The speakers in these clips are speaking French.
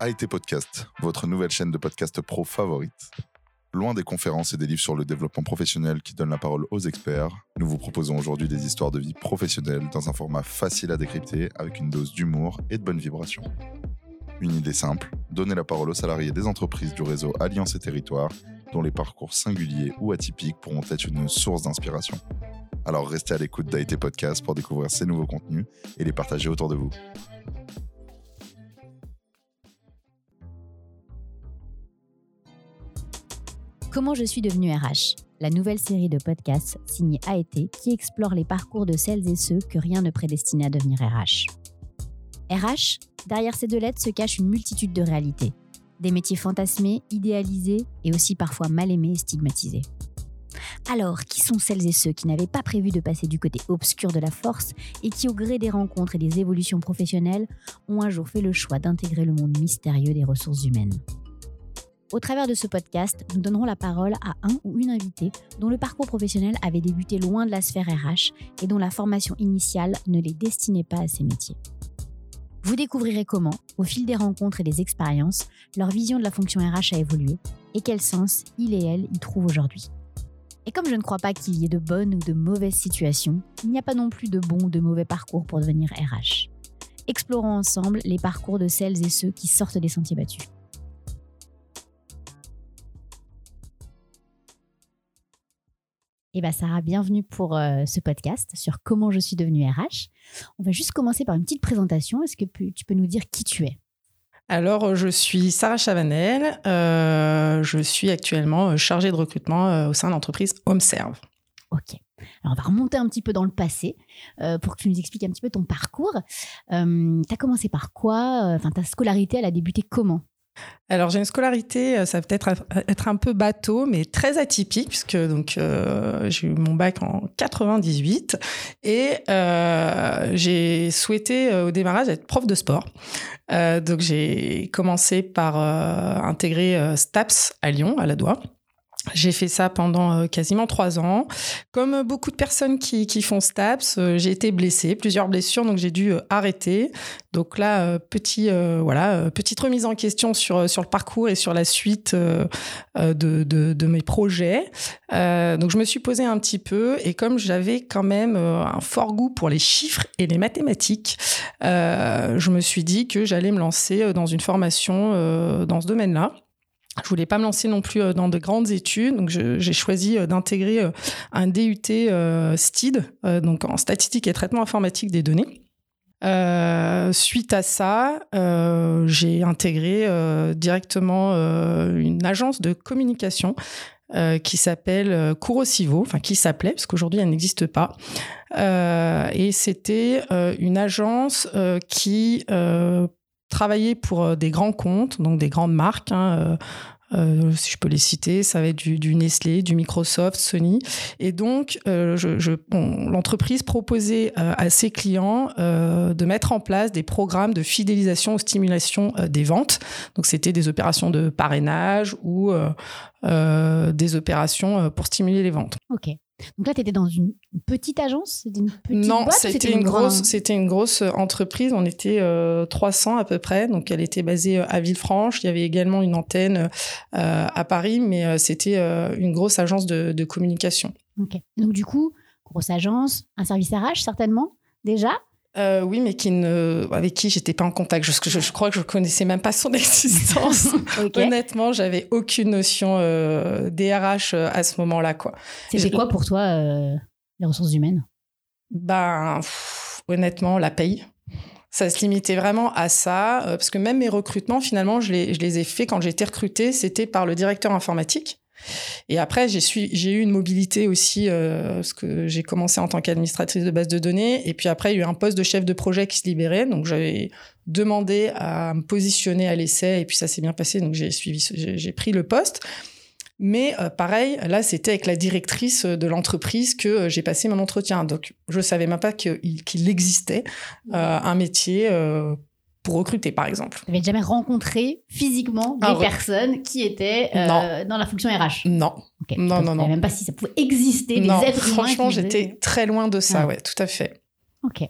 AIT Podcast, votre nouvelle chaîne de podcast pro favorite. Loin des conférences et des livres sur le développement professionnel qui donnent la parole aux experts, nous vous proposons aujourd'hui des histoires de vie professionnelle dans un format facile à décrypter avec une dose d'humour et de bonne vibration. Une idée simple, donner la parole aux salariés des entreprises du réseau Alliance et Territoire dont les parcours singuliers ou atypiques pourront être une source d'inspiration. Alors restez à l'écoute d'AIT Podcast pour découvrir ces nouveaux contenus et les partager autour de vous. Comment je suis devenue RH La nouvelle série de podcasts signée AET qui explore les parcours de celles et ceux que rien ne prédestinait à devenir RH. RH, derrière ces deux lettres se cache une multitude de réalités. Des métiers fantasmés, idéalisés et aussi parfois mal aimés et stigmatisés. Alors, qui sont celles et ceux qui n'avaient pas prévu de passer du côté obscur de la force et qui, au gré des rencontres et des évolutions professionnelles, ont un jour fait le choix d'intégrer le monde mystérieux des ressources humaines? Au travers de ce podcast, nous donnerons la parole à un ou une invitée dont le parcours professionnel avait débuté loin de la sphère RH et dont la formation initiale ne les destinait pas à ces métiers. Vous découvrirez comment, au fil des rencontres et des expériences, leur vision de la fonction RH a évolué et quel sens il et elle y trouvent aujourd'hui. Et comme je ne crois pas qu'il y ait de bonnes ou de mauvaises situations, il n'y a pas non plus de bons ou de mauvais parcours pour devenir RH. Explorons ensemble les parcours de celles et ceux qui sortent des sentiers battus. Eh bien, Sarah, bienvenue pour euh, ce podcast sur comment je suis devenue RH. On va juste commencer par une petite présentation. Est-ce que tu peux nous dire qui tu es? Alors, je suis Sarah Chavanel. Euh, je suis actuellement euh, chargée de recrutement au sein de l'entreprise HomeServe. Ok. Alors, on va remonter un petit peu dans le passé pour que tu nous expliques un petit peu ton parcours. tu as commencé par quoi? Enfin, ta scolarité, elle a débuté comment? Alors j'ai une scolarité, euh, ça peut être être un peu bateau, mais très atypique puisque donc euh, j'ai eu mon bac en 98 et euh, j'ai souhaité au démarrage être prof de sport. donc j'ai commencé par intégrer STAPS à Lyon, à la Doua. J'ai fait ça pendant euh, quasiment trois ans. Comme beaucoup de personnes qui, qui font STAPS, euh, j'ai été blessée, plusieurs blessures, donc j'ai dû euh, arrêter. Donc là, petit, voilà, petite remise en question sur, sur le parcours et sur la suite de, de, mes projets. donc je me suis posée un petit peu et comme j'avais quand même un fort goût pour les chiffres et les mathématiques, je me suis dit que j'allais me lancer dans une formation dans ce domaine-là. Je voulais pas me lancer non plus euh, dans de grandes études, donc j'ai choisi euh, d'intégrer euh, un DUT STID, donc en statistique et traitement informatique des données. suite à ça, j'ai intégré directement une agence de communication qui s'appelle Curosivo, enfin qui s'appelait, parce qu'aujourd'hui elle n'existe pas. et c'était une agence qui travailler pour euh, des grands comptes, donc des grandes marques. Hein, euh, euh, si je peux les citer, ça va être du, Nestlé, du Microsoft, Sony. Et donc, l'entreprise proposait à ses clients de mettre en place des programmes de fidélisation ou stimulation des ventes. Donc, c'était des opérations de parrainage ou des opérations pour stimuler les ventes. Donc là, tu étais dans une petite agence une Non, c'était une, grosse, c'était une grosse entreprise. On était 300 euh, à peu près. Donc elle était basée euh, à Villefranche. Il y avait également une antenne euh, à Paris, mais c'était une grosse agence de, de communication. Ok. Donc du coup, grosse agence, un service RH certainement déjà. Euh, oui, mais qui ne, avec qui j'étais pas en contact. Je, je, crois que je connaissais même pas son existence. Honnêtement, j'avais aucune notion euh, DRH euh, à ce moment-là, quoi. C'était quoi pour toi euh, les ressources humaines? Ben, honnêtement, la paye. Ça se limitait vraiment à ça, parce que même mes recrutements, finalement, je les, je les ai faits quand j'ai été recrutée, c'était par le directeur informatique. Et après, j'ai eu une mobilité aussi, euh, parce que j'ai commencé en tant qu'administratrice de base de données. Et puis après, il y a eu un poste de chef de projet qui se libérait. Donc, j'avais demandé à me positionner à l'essai. Et puis, ça s'est bien passé. Donc, j'ai pris le poste. Mais euh, pareil, là, c'était avec la directrice de l'entreprise que euh, j'ai passé mon entretien. Donc, je savais même pas qu'il existait un métier pour recruter, par exemple. Tu n'avais jamais rencontré physiquement des personnes qui étaient euh, dans la fonction RH Non. Non, non, non. Même pas si ça pouvait exister, des êtres humains. Franchement, j'étais très loin de ça, ouais, tout à fait. Ok.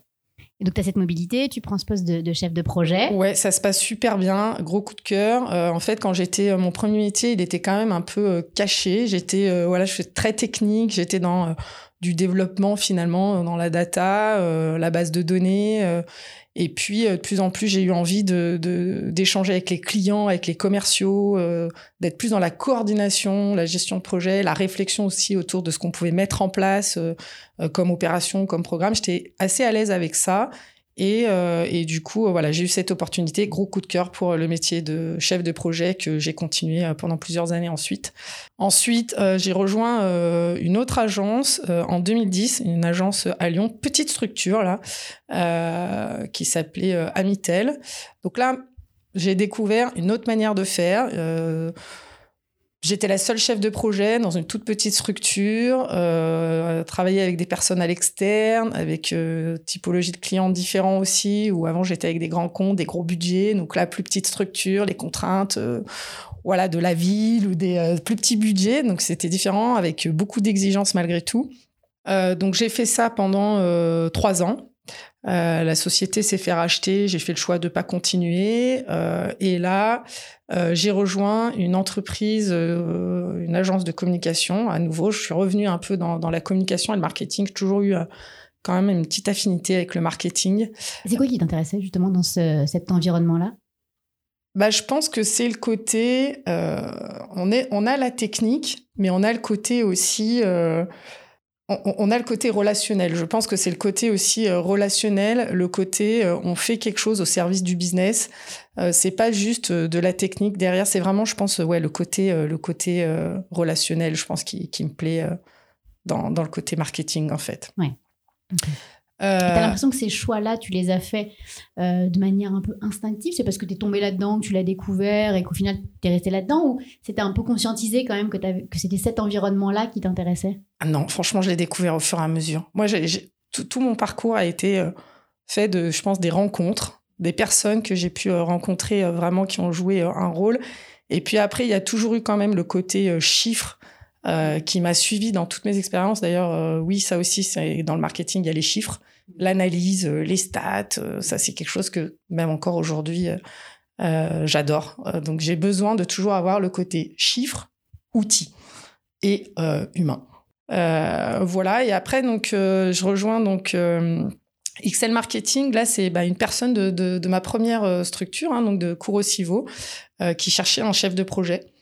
Et donc, tu as cette mobilité, tu prends ce poste de, chef de projet. Ouais, ça se passe super bien. Gros coup de cœur. Euh, en fait, quand j'étais, mon premier métier, il était quand même un peu caché. J'étais, voilà, je suis très technique. J'étais dans du développement finalement, dans la data, la base de données. Et puis, euh, de plus en plus, j'ai eu envie de, d'échanger avec les clients, avec les commerciaux, euh, d'être plus dans la coordination, la gestion de projet, la réflexion aussi autour de ce qu'on pouvait mettre en place euh, comme opération, comme programme. J'étais assez à l'aise avec ça. Euh, et, du coup, euh, voilà, j'ai eu cette opportunité, gros coup de cœur pour le métier de chef de projet que j'ai continué euh, pendant plusieurs années ensuite. Ensuite, j'ai rejoint une autre agence en 2010, une agence à Lyon, petite structure là, qui s'appelait Amitel. Donc là, j'ai découvert une autre manière de faire. J'étais la seule chef de projet dans une toute petite structure, euh, avec des personnes à l'externe, avec euh, typologie de clients différents aussi, où avant j'étais avec des grands comptes, des gros budgets, donc là plus petite structure, les contraintes euh, voilà, de la ville ou des euh, plus petits budgets, donc c'était différent avec beaucoup d'exigences malgré tout. donc j'ai fait ça pendant trois ans. Euh, la société s'est fait racheter, j'ai fait le choix de pas continuer. Euh, et là, euh, j'ai rejoint une entreprise, une agence de communication. À nouveau, je suis revenue un peu dans, la communication et le marketing. J'ai toujours eu quand même une petite affinité avec le marketing. C'est quoi qui t'intéressait justement dans cet environnement-là? Bah, je pense que c'est le côté, on, est, on a la technique, mais on a le côté aussi on, a le côté relationnel. Je pense que c'est le côté aussi euh, relationnel, le côté euh, on fait quelque chose au service du business. Euh, c'est pas juste de la technique derrière, c'est vraiment, je pense, ouais, le côté, le côté relationnel, je pense, qui, me plaît dans, le côté marketing, en fait. Euh... T'as l'impression que ces choix-là, tu les as faits euh, de manière un peu instinctive? C'est parce que tu es tombé là-dedans, que tu l'as découvert et qu'au final, tu es resté là-dedans Ou c'était un peu conscientisé quand même que, que c'était cet environnement-là qui t'intéressait? Ah Non, franchement, je l'ai découvert au fur et à mesure. Moi, j'ai, tout, mon parcours a été euh, fait de, je pense, des rencontres, des personnes que j'ai pu euh, rencontrer vraiment qui ont joué un rôle. Et puis après, il y a toujours eu quand même le côté chiffre euh, qui m'a suivi dans toutes mes expériences. D'ailleurs, euh, oui, ça aussi, dans le marketing, il y a les chiffres, l'analyse, euh, les stats. ça, c'est quelque chose que même encore aujourd'hui, j'adore. donc, j'ai besoin de toujours avoir le côté chiffre, outil et humain. voilà. Et après, donc, je rejoins donc. XL Marketing, là, c'est bah, une personne de, ma première structure, hein, donc de Kurosivo, qui cherchait un chef de projet.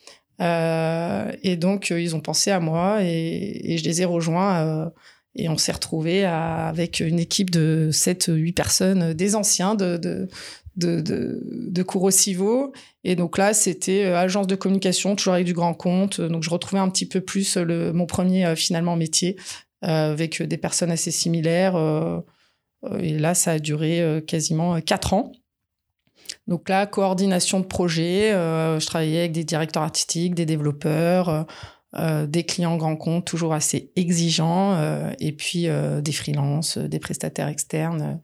Euh, et donc, euh, ils ont pensé à moi et, et je les ai rejoints. Euh, et on s'est retrouvés avec une équipe de 7-8 personnes, des anciens de, de, de, de, de Kurosivo. Et donc là, c'était agence de communication, toujours avec du grand compte. Donc je retrouvais un petit peu plus le, mon premier finalement métier avec des personnes assez similaires. et là, ça a duré quasiment 4 ans. Donc là, coordination de projet, euh, je travaillais avec des directeurs artistiques, des développeurs, euh, euh, des clients grands comptes toujours assez exigeants, et puis des freelances, des prestataires externes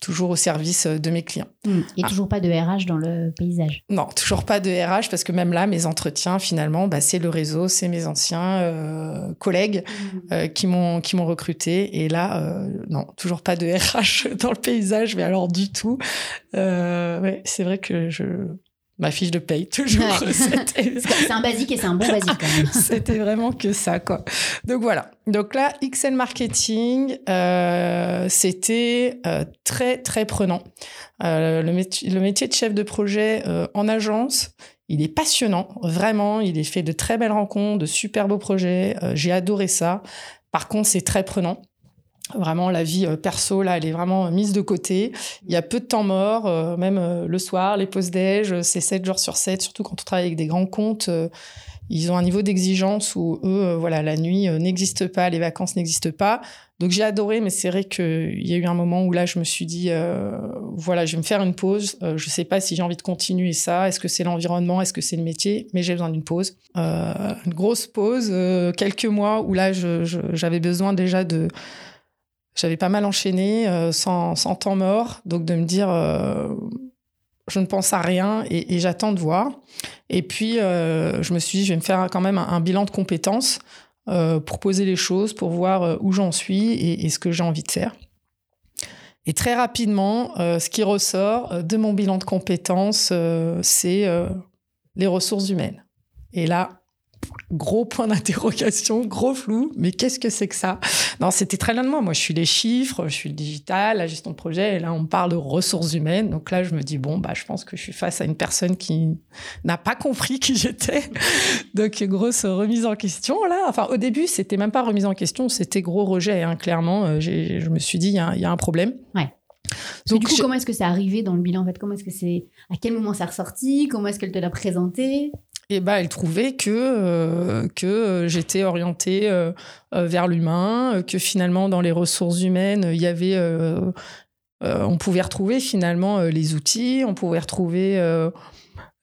toujours au service euh, de mes clients. Mmh. Et toujours pas de RH dans le paysage Non, toujours pas de RH parce que même là, mes entretiens, finalement, bah, c'est le réseau, c'est mes anciens euh, collègues mmh. euh, qui m'ont qui m'ont recruté. Et là, non, toujours pas de RH dans le paysage, mais alors du tout. ouais, c'est vrai que je ma fiche de paye, toujours. c'est un basique et c'est un bon basique quand même. C'était vraiment que ça, quoi. Donc voilà. Donc là, XL Marketing, euh, c'était euh, très, très prenant. Euh, le, métier, le, métier de chef de projet en agence, il est passionnant, vraiment. Il est fait de très belles rencontres, de super beaux projets. J'ai adoré ça. Par contre, c'est très prenant. Vraiment, la vie euh, perso, là, elle est vraiment mise de côté. Il y a peu de temps mort, euh, même euh, le soir, les pauses déj, c'est 7 jours sur 7, surtout quand on travaille avec des grands comptes. ils ont un niveau d'exigence où eux, voilà, la nuit n'existe pas, les vacances n'existent pas. Donc j'ai adoré, mais c'est vrai qu'il y a eu un moment où là, je me suis dit, voilà, je vais me faire une pause. je sais pas si j'ai envie de continuer ça. Est-ce que c'est l'environnement? Est-ce que c'est le métier? Mais j'ai besoin d'une pause. une grosse pause, quelques mois où là, j'avais besoin déjà de j'avais pas mal enchaîné, euh, sans, temps mort, donc de me dire, euh, je ne pense à rien et, j'attends de voir. Et puis, euh, je me suis dit, je vais me faire quand même un, bilan de compétences pour poser les choses, pour voir où j'en suis et, ce que j'ai envie de faire. Et très rapidement, ce qui ressort de mon bilan de compétences, c'est les ressources humaines. Et là, gros point d'interrogation, gros flou. Mais qu'est-ce que c'est que ça? Non, c'était très loin de moi. Moi, je suis les chiffres, je suis le digital, la gestion de projet. Et là, on parle de ressources humaines. Donc là, je me dis bon, bah, je pense que je suis face à une personne qui n'a pas compris qui j'étais. Donc grosse remise en question là. Enfin, au début, c'était même pas remise en question, c'était gros rejet. Hein. Clairement, euh, je me suis dit il y, a un problème. Ouais. Donc, du coup, comment est-ce que c'est arrivé dans le bilan en fait? Comment est-ce que c'est À quel moment c'est ressorti? Comment est-ce qu'elle te l'a présenté? Et bah, elle trouvait que, euh, que j'étais orientée euh, euh, vers l'humain, que finalement, dans les ressources humaines, on pouvait retrouver finalement les outils, on pouvait retrouver.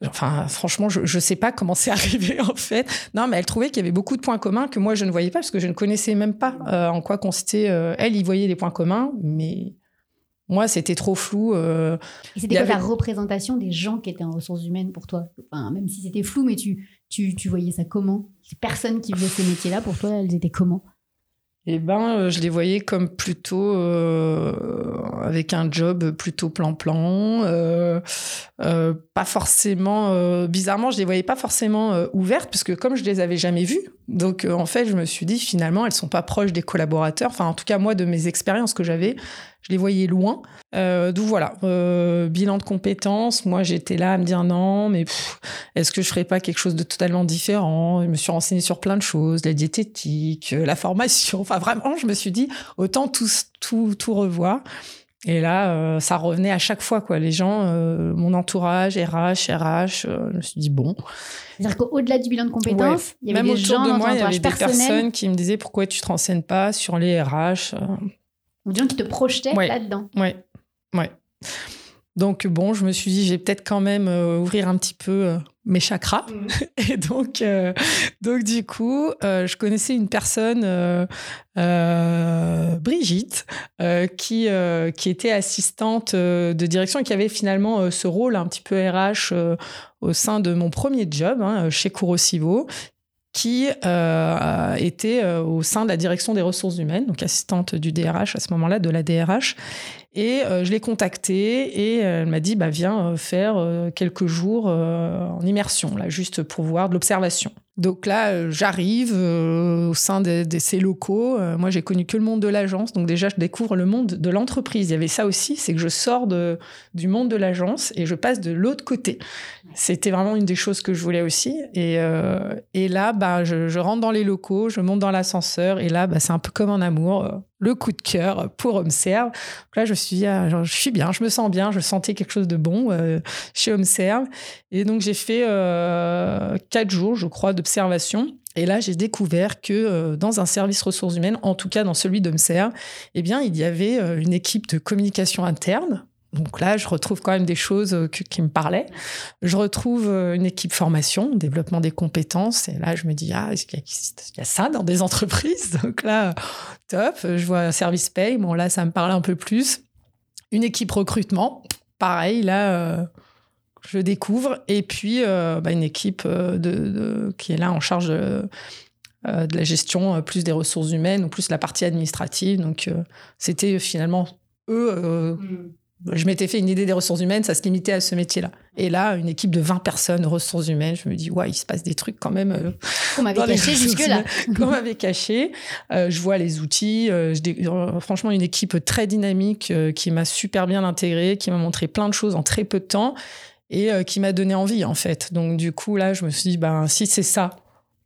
Enfin, franchement, je ne sais pas comment c'est arrivé en fait. Non, mais elle trouvait qu'il y avait beaucoup de points communs que moi je ne voyais pas parce que je ne connaissais même pas en quoi consistait. elle y voyait des points communs, mais moi, c'était trop flou. Euh, et c'était quoi la représentation des gens qui étaient en ressources humaines pour toi? Enfin, Même si c'était flou, mais tu, tu, tu voyais ça comment? Les personnes qui faisaient ces métiers-là, pour toi, elles étaient comment? Eh ben, euh, je les voyais comme plutôt euh, avec un job plutôt plan-plan, euh, pas forcément. bizarrement, je les voyais pas forcément ouvertes parce que comme je les avais jamais vues, donc en fait, je me suis dit finalement, elles sont pas proches des collaborateurs. Enfin, en tout cas, moi, de mes expériences que j'avais, je les voyais loin. Euh, D'où voilà, euh, bilan de compétences. Moi, j'étais là à me dire non, mais est-ce que je ferais pas quelque chose de totalement différent? Je me suis renseignée sur plein de choses, la diététique, euh, la formation. Enfin, vraiment, je me suis dit autant tout, tout, tout revoir. Et là, euh, ça revenait à chaque fois, quoi. Les gens, mon entourage, RH, RH, je me suis dit bon. C'est-à-dire qu'au-delà du bilan de compétences, il y avait Même des gens de moi, il y avait des personnes qui me disaient pourquoi tu te renseignes pas sur les RH. Ou des gens qui te projetaient là-dedans. Oui, ouais. Donc bon, je me suis dit, j'ai peut-être quand même euh, ouvrir un petit peu euh, mes chakras. Mm. Et donc, euh, donc du coup, je connaissais une personne, Brigitte, qui, qui était assistante de direction et qui avait finalement ce rôle un petit peu RH au sein de mon premier job hein, chez Kurosivo, qui euh, était euh, au sein de la direction des ressources humaines, donc assistante du DRH à ce moment-là, de la DRH. Et euh, je l'ai contactée et elle m'a dit bah, viens faire quelques jours en immersion, là, juste pour voir de l'observation. Donc là, euh, j'arrive euh, au sein de, ces locaux. Euh, moi, j'ai connu que le monde de l'agence. Donc déjà, je découvre le monde de l'entreprise. Il y avait ça aussi, c'est que je sors de, du monde de l'agence et je passe de l'autre côté. C'était vraiment une des choses que je voulais aussi. Et, et là, bah, je, je, rentre dans les locaux, je monte dans l'ascenseur. Et là, bah, c'est un peu comme un amour le coup de cœur pour HomeServe. là, je suis, je suis bien, je me sens bien, je sentais quelque chose de bon euh, chez HomeServe. Et donc, j'ai fait euh, quatre jours, je crois, d'observation. Et là, j'ai découvert que euh, dans un service ressources humaines, en tout cas dans celui d'HomeServe, eh bien, il y avait une équipe de communication interne donc là, je retrouve quand même des choses euh, qui me parlaient. Je retrouve euh, une équipe formation, développement des compétences. Et là, je me dis, ah, il y, a ça dans des entreprises? Donc là, top. Je vois un service paye. Bon, là, ça me parle un peu plus. Une équipe recrutement. Pareil, là, euh, je découvre. Et puis, bah, une équipe de, qui est là en charge de, la gestion, plus des ressources humaines ou plus la partie administrative. Donc, c'était finalement eux. Mm je m'étais fait une idée des ressources humaines, ça se limitait à ce métier-là. Et là, une équipe de 20 personnes, ressources humaines, je me dis, ouais, il se passe des trucs quand même. Euh, Qu'on m'avait caché jusque-là. Qu'on m'avait caché. Euh, je vois les outils. Euh, franchement, une équipe très dynamique qui m'a super bien intégrée, qui m'a montré plein de choses en très peu de temps et qui m'a donné envie, en fait. Donc, du coup, là, je me suis dit, ben, si c'est ça,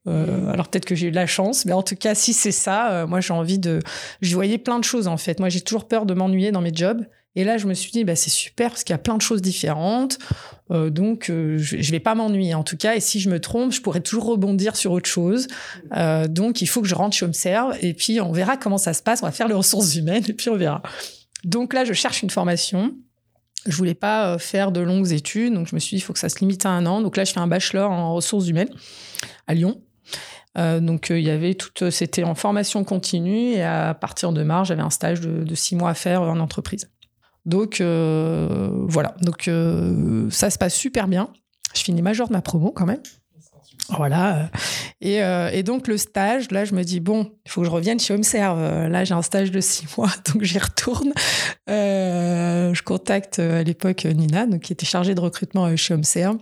alors peut-être que j'ai eu de la chance, mais en tout cas, si c'est ça, moi j'ai envie de. Je voyais plein de choses en fait. Moi j'ai toujours peur de m'ennuyer dans mes jobs. Et là, je me suis dit, bah, c'est super parce qu'il y a plein de choses différentes. Euh, donc, euh, je ne vais pas m'ennuyer en tout cas. Et si je me trompe, je pourrais toujours rebondir sur autre chose. Euh, donc, il faut que je rentre chez HomeServe et puis on verra comment ça se passe. On va faire les ressources humaines et puis on verra. Donc là, je cherche une formation. Je voulais pas faire de longues études, donc je me suis dit, il faut que ça se limite à un an. Donc là, je fais un bachelor en ressources humaines à Lyon. donc il y avait tout, c'était en formation continue et à partir de mars, j'avais un stage de six mois à faire en entreprise. Donc euh, voilà, donc euh, ça se passe super bien. Je finis major de ma promo quand même. Voilà. Et, et, donc, le stage, là, je me dis, bon, il faut que je revienne chez HomeServe. Là, j'ai un stage de six mois, donc j'y retourne. Euh, je contacte à l'époque Nina, donc, qui était chargée de recrutement chez HomeServe.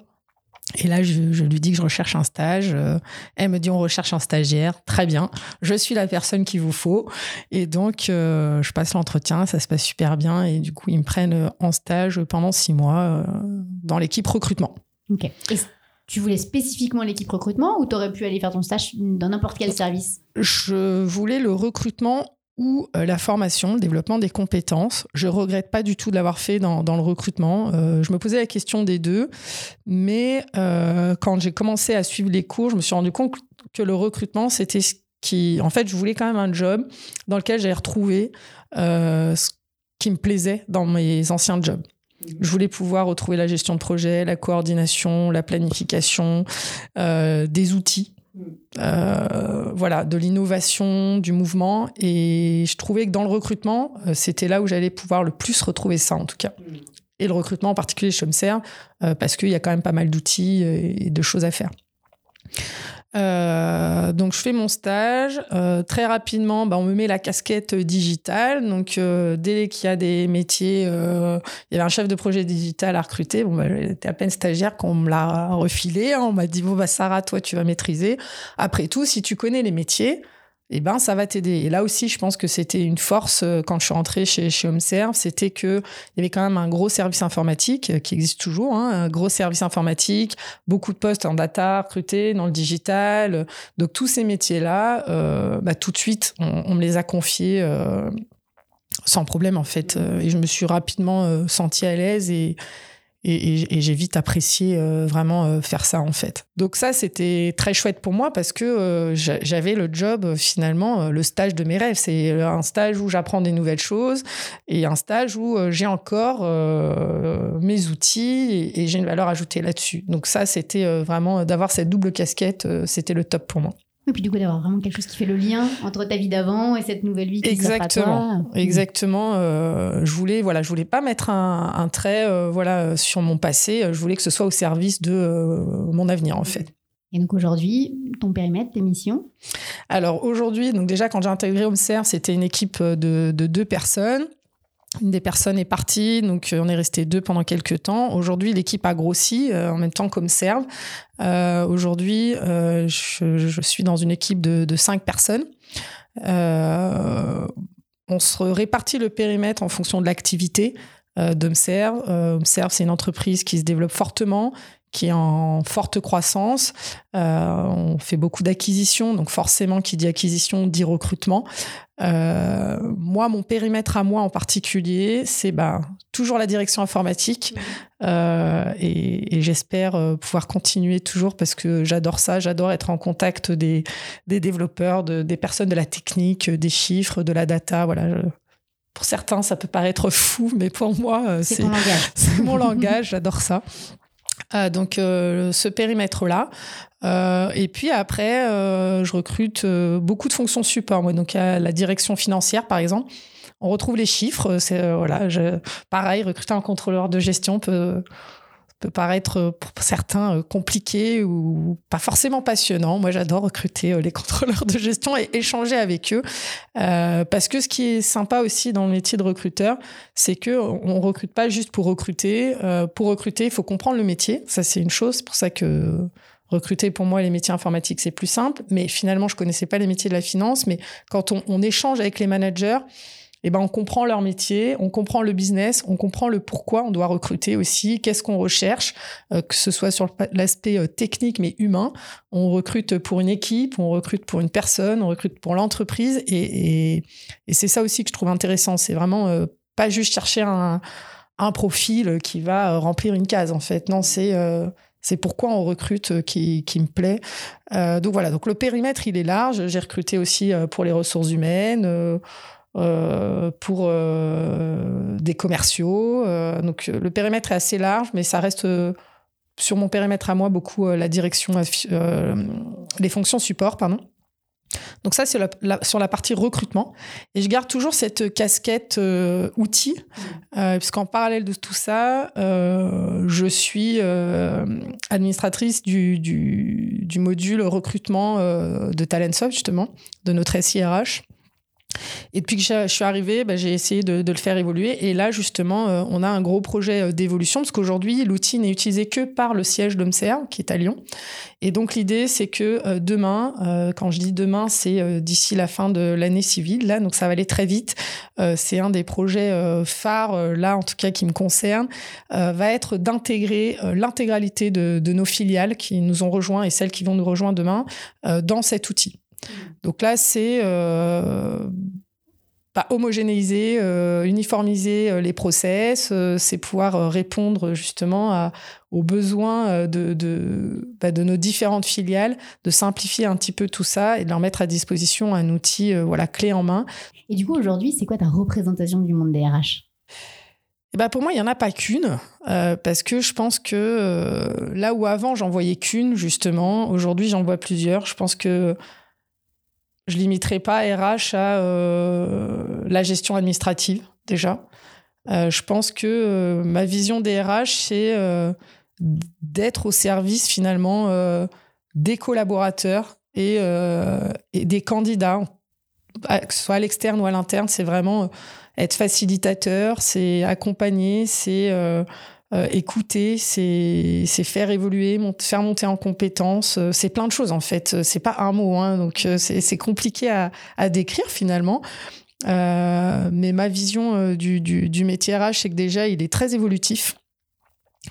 Et là, je, lui dis que je recherche un stage. Euh, elle me dit on recherche un stagiaire. Très bien. Je suis la personne qu'il vous faut. Et donc, euh, je passe l'entretien. Ça se passe super bien. Et du coup, ils me prennent en stage pendant six mois euh, dans l'équipe recrutement. Ok. Et tu voulais spécifiquement l'équipe recrutement ou tu aurais pu aller faire ton stage dans n'importe quel service? Je voulais le recrutement ou euh, la formation, le développement des compétences. Je regrette pas du tout de l'avoir fait dans, le recrutement. Euh, je me posais la question des deux, mais euh, quand j'ai commencé à suivre les cours, je me suis rendu compte que le recrutement, c'était ce qui... En fait, je voulais quand même un job dans lequel j'allais retrouver ce qui me plaisait dans mes anciens jobs. Je voulais pouvoir retrouver la gestion de projet, la coordination, la planification, des outils euh, voilà, de l'innovation, du mouvement. Et je trouvais que dans le recrutement, euh, c'était là où j'allais pouvoir le plus retrouver ça, en tout cas. Et le recrutement en particulier chez Homser, euh, parce qu'il y a quand même pas mal d'outils et de choses à faire. Euh, donc je fais mon stage. Euh, très rapidement, bah, on me met la casquette digitale. Donc euh, dès qu'il y a des métiers, il y avait un chef de projet digital à recruter. Bon, bah, j'étais à peine stagiaire qu'on me l'a refilé. Hein. On m'a dit bon bah Sarah, toi tu vas maîtriser. Après tout, si tu connais les métiers, eh ben, ça va t'aider. Et là aussi, je pense que c'était une force euh, quand je suis rentrée chez, chez HomeServe, c'était qu'il y avait quand même un gros service informatique euh, qui existe toujours, hein, un gros service informatique, beaucoup de postes en data recrutés dans le digital. Donc, tous ces métiers-là, euh, bah, tout de suite, on, me les a confiés sans problème, en fait. Et je me suis rapidement sentie à l'aise et, et, j'ai vite apprécié euh, vraiment euh, faire ça en fait. Donc ça c'était très chouette pour moi parce que euh, j'avais le job finalement le stage de mes rêves. C'est un stage où j'apprends des nouvelles choses et un stage où j'ai encore mes outils et, et j'ai une valeur ajoutée là-dessus. Donc ça c'était vraiment d'avoir cette double casquette, c'était le top pour moi. Et puis du coup d'avoir vraiment quelque chose qui fait le lien entre ta vie d'avant et cette nouvelle vie qui exactement toi. exactement. Euh, je voulais voilà je voulais pas mettre un, trait euh, voilà sur mon passé. Je voulais que ce soit au service de euh, mon avenir en fait. Et donc aujourd'hui ton périmètre tes missions? Alors aujourd'hui donc déjà quand j'ai intégré Observe c'était une équipe de, de deux personnes une des personnes est partie, donc euh, on est resté deux pendant quelques temps. Aujourd'hui, l'équipe a grossi euh, en même temps comme Serve. Euh, Aujourd'hui, euh, je, suis dans une équipe de, cinq personnes. On se répartit le périmètre en fonction de l'activité d'Homserve. Homserve, c'est une entreprise qui se développe fortement, qui est en forte croissance. Euh, on fait beaucoup d'acquisitions, donc forcément, qui dit acquisition dit recrutement. Euh, moi, mon périmètre à moi en particulier, c'est ben, toujours la direction informatique. Euh, et, j'espère pouvoir continuer toujours parce que j'adore ça. J'adore être en contact des, des développeurs, de, des personnes de la technique, des chiffres, de la data. Voilà. pour certains, ça peut paraître fou, mais pour moi, c'est mon langage. J'adore ça. Euh, donc euh, ce périmètre-là. Euh, et puis après, je recrute beaucoup de fonctions support. Moi, donc à la direction financière, par exemple, on retrouve les chiffres. C'est voilà, je, pareil, recruter un contrôleur de gestion peut peut paraître euh, pour certains euh, compliqué ou pas forcément passionnant. Moi, j'adore recruter euh, les contrôleurs de gestion et échanger avec eux. parce que ce qui est sympa aussi dans le métier de recruteur, c'est que on recrute pas juste pour recruter. pour recruter, il faut comprendre le métier. Ça, c'est une chose. C'est pour ça que recruter pour moi les métiers informatiques c'est plus simple mais finalement je connaissais pas les métiers de la finance mais quand on, on échange avec les managers eh ben, on comprend leur métier, on comprend le business, on comprend le pourquoi on doit recruter aussi, qu'est-ce qu'on recherche, euh, que ce soit sur l'aspect euh, technique mais humain. On recrute pour une équipe, on recrute pour une personne, on recrute pour l'entreprise et, c'est ça aussi que je trouve intéressant. C'est vraiment euh, pas juste chercher un, profil qui va remplir une case en fait. Non, c'est c'est pourquoi on recrute qui, qui me plaît. donc voilà, donc le périmètre il est large. J'ai recruté aussi pour les ressources humaines. Euh, pour euh, des commerciaux. Euh, donc le périmètre est assez large, mais ça reste sur mon périmètre à moi beaucoup la direction, les fonctions support, pardon. Donc ça, c'est sur la partie recrutement. Et je garde toujours cette casquette outil, euh, puisqu'en parallèle de tout ça, je suis administratrice du, du, du, module recrutement de Talentsoft, justement, de notre SIRH. Et depuis que je suis arrivée, bah, j'ai essayé de, le faire évoluer. Et là, justement, euh, on a un gros projet euh, d'évolution parce qu'aujourd'hui, l'outil n'est utilisé que par le siège d'OMCR, qui est à Lyon. Et donc, l'idée, c'est que euh, demain, quand je dis demain, c'est d'ici la fin de l'année civile, là, donc ça va aller très vite. c'est un des projets phares, là, en tout cas, qui me concerne, va être d'intégrer l'intégralité de, de, nos filiales qui nous ont rejoints et celles qui vont nous rejoindre demain dans cet outil. Donc là, c'est euh, pas homogénéiser, euh, uniformiser euh, les process, c'est pouvoir répondre justement aux besoins de, bah, de, nos différentes filiales, de simplifier un petit peu tout ça et de leur mettre à disposition un outil voilà, clé en main. Et du coup, aujourd'hui, c'est quoi ta représentation du monde des RH? Et bah pour moi, il n'y en a pas qu'une, parce que je pense que là où avant j'en voyais qu'une, justement, aujourd'hui j'en vois plusieurs. Je pense que je limiterai pas RH à euh, la gestion administrative déjà. Euh, je pense que euh, ma vision des RH, c'est d'être au service finalement des collaborateurs et, et, des candidats, que ce soit à l'externe ou à l'interne. C'est vraiment être facilitateur, c'est accompagner, c'est euh, écouter, c'est faire évoluer, faire monter en compétences. Euh, c'est plein de choses en fait. C'est pas un mot, hein, donc euh, c'est compliqué à, à, décrire finalement. mais ma vision du, du, du, métier RH, c'est que déjà, il est très évolutif.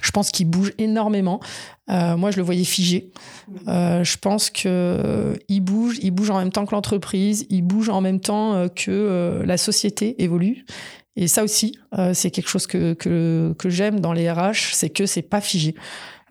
Je pense qu'il bouge énormément. moi, je le voyais figé. je pense que il bouge, il bouge en même temps que l'entreprise, il bouge en même temps que la société évolue. Et ça aussi, euh, c'est quelque chose que, que, que j'aime dans les RH, c'est que c'est pas figé.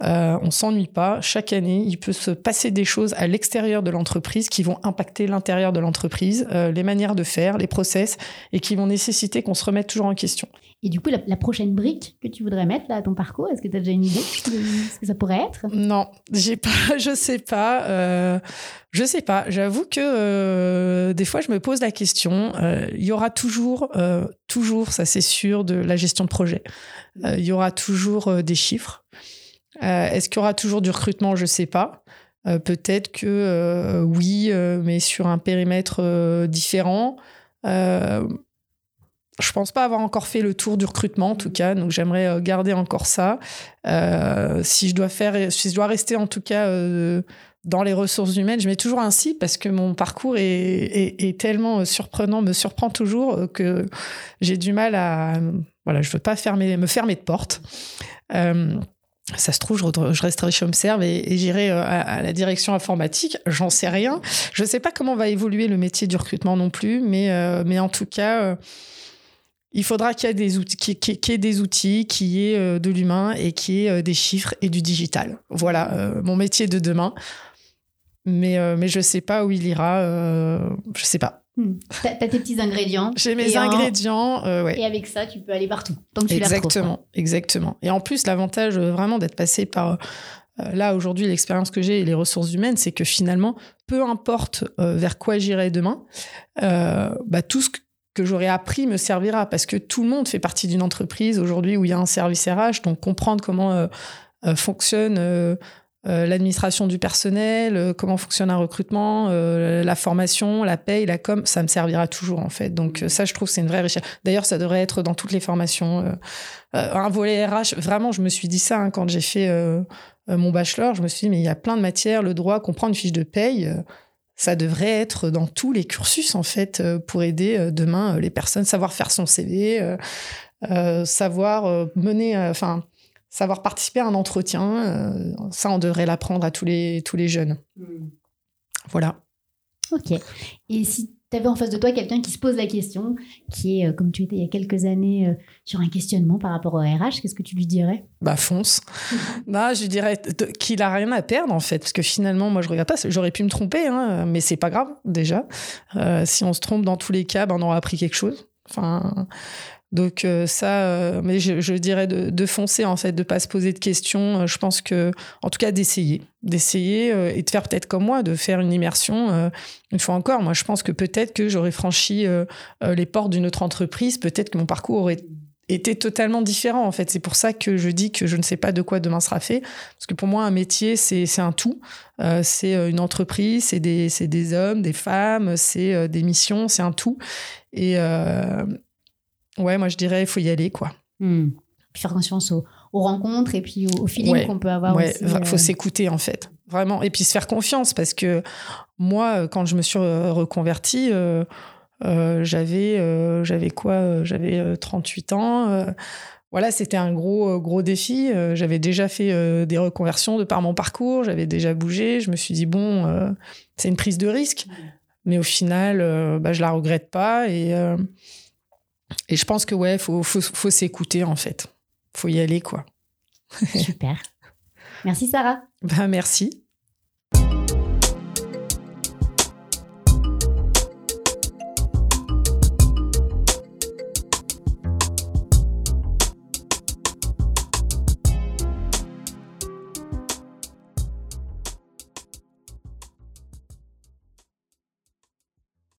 Euh, on s'ennuie pas. Chaque année, il peut se passer des choses à l'extérieur de l'entreprise qui vont impacter l'intérieur de l'entreprise, euh, les manières de faire, les process, et qui vont nécessiter qu'on se remette toujours en question. Et du coup, la, prochaine brique que tu voudrais mettre là, à ton parcours, est-ce que tu as déjà une idée de ce que ça pourrait être? Non, j'ai pas, je sais pas. Euh, je sais pas. J'avoue que euh, des fois, je me pose la question. Euh, il y aura toujours, toujours, ça c'est sûr, de la gestion de projet. Il y aura toujours des chiffres. Est-ce qu'il y aura toujours du recrutement? Je sais pas. Peut-être que oui, mais sur un périmètre différent je pense pas avoir encore fait le tour du recrutement en tout cas, donc j'aimerais euh, garder encore ça. Euh, si je dois rester en tout cas euh, dans les ressources humaines, je mets toujours ainsi parce que mon parcours est, tellement surprenant, me surprend toujours que j'ai du mal à, voilà, je veux pas fermer, me fermer de porte. Ça se trouve, je, resterai chez Observe et, j'irai à, la direction informatique. J'en sais rien. Je ne sais pas comment va évoluer le métier du recrutement non plus, mais, mais en tout cas, il faudra qu'il y ait des outils, qu'il y ait des outils, qu'il y ait euh, de l'humain et qu'il y ait euh, des chiffres et du digital. Voilà euh, mon métier de demain. Mais, mais je ne sais pas où il ira. je ne sais pas. Hmm. Tu as, tes petits ingrédients. J'ai mes ingrédients. Et avec ça, tu peux aller partout. exactement, exactement. Et en plus, l'avantage vraiment d'être passé par là aujourd'hui l'expérience que j'ai et les ressources humaines, c'est que finalement, peu importe vers quoi j'irai demain, bah, tout ce que que j'aurais appris me servira parce que tout le monde fait partie d'une entreprise aujourd'hui où il y a un service RH, donc comprendre comment euh, euh, fonctionne euh, l'administration du personnel, comment fonctionne un recrutement, la formation, la paye, la com, ça me servira toujours en fait. Donc ça, je trouve c'est une vraie richesse. D'ailleurs, ça devrait être dans toutes les formations. un volet RH, vraiment, je me suis dit ça hein, quand j'ai fait mon bachelor, je me suis dit mais il y a plein de matières, le droit, comprendre une fiche de paye ça devrait être dans tous les cursus en fait euh, pour aider euh, demain euh, les personnes savoir faire son CV, savoir mener, enfin savoir participer à un entretien. ça, on devrait l'apprendre à tous les tous les jeunes. Hmm. Voilà. Ok. Et si tu avais en face de toi quelqu'un qui se pose la question, qui est, euh, comme tu étais il y a quelques années, euh, sur un questionnement par rapport au RH, qu'est-ce que tu lui dirais? Bah fonce. bah, je lui dirais qu'il a rien à perdre en fait, parce que finalement, moi je regarde pas, j'aurais pu me tromper, hein, mais c'est pas grave déjà. Euh, si on se trompe dans tous les cas, ben, on aura appris quelque chose. Enfin, Donc euh, ça, euh, mais je, dirais de, foncer en fait, de pas se poser de questions. Euh, je pense que, en tout cas, d'essayer, d'essayer et de faire peut-être comme moi, de faire une immersion. une fois encore, moi, je pense que peut-être que j'aurais franchi les portes d'une autre entreprise, peut-être que mon parcours aurait été totalement différent en fait. C'est pour ça que je dis que je ne sais pas de quoi demain sera fait. Parce que pour moi, un métier, c'est un tout. c'est une entreprise, c'est des, des, hommes, des femmes, c'est des missions, c'est un tout. Et, Ouais, moi je dirais il faut y aller quoi. Hmm. Puis faire confiance aux, rencontres et puis au, feeling qu'on peut avoir. Ouais, il faut euh. s'écouter en fait, vraiment. Et puis se faire confiance parce que moi, euh, quand je me suis reconvertie, euh, j'avais j'avais quoi J'avais 38 ans. voilà, c'était un gros gros défi. j'avais déjà fait des reconversions de par mon parcours. J'avais déjà bougé. Je me suis dit bon, c'est une prise de risque. Mais au final, bah, je la regrette pas et et je pense que ouais, faut, faut, faut s'écouter en fait. Faut y aller quoi. Super. Merci Sarah. Ben, merci.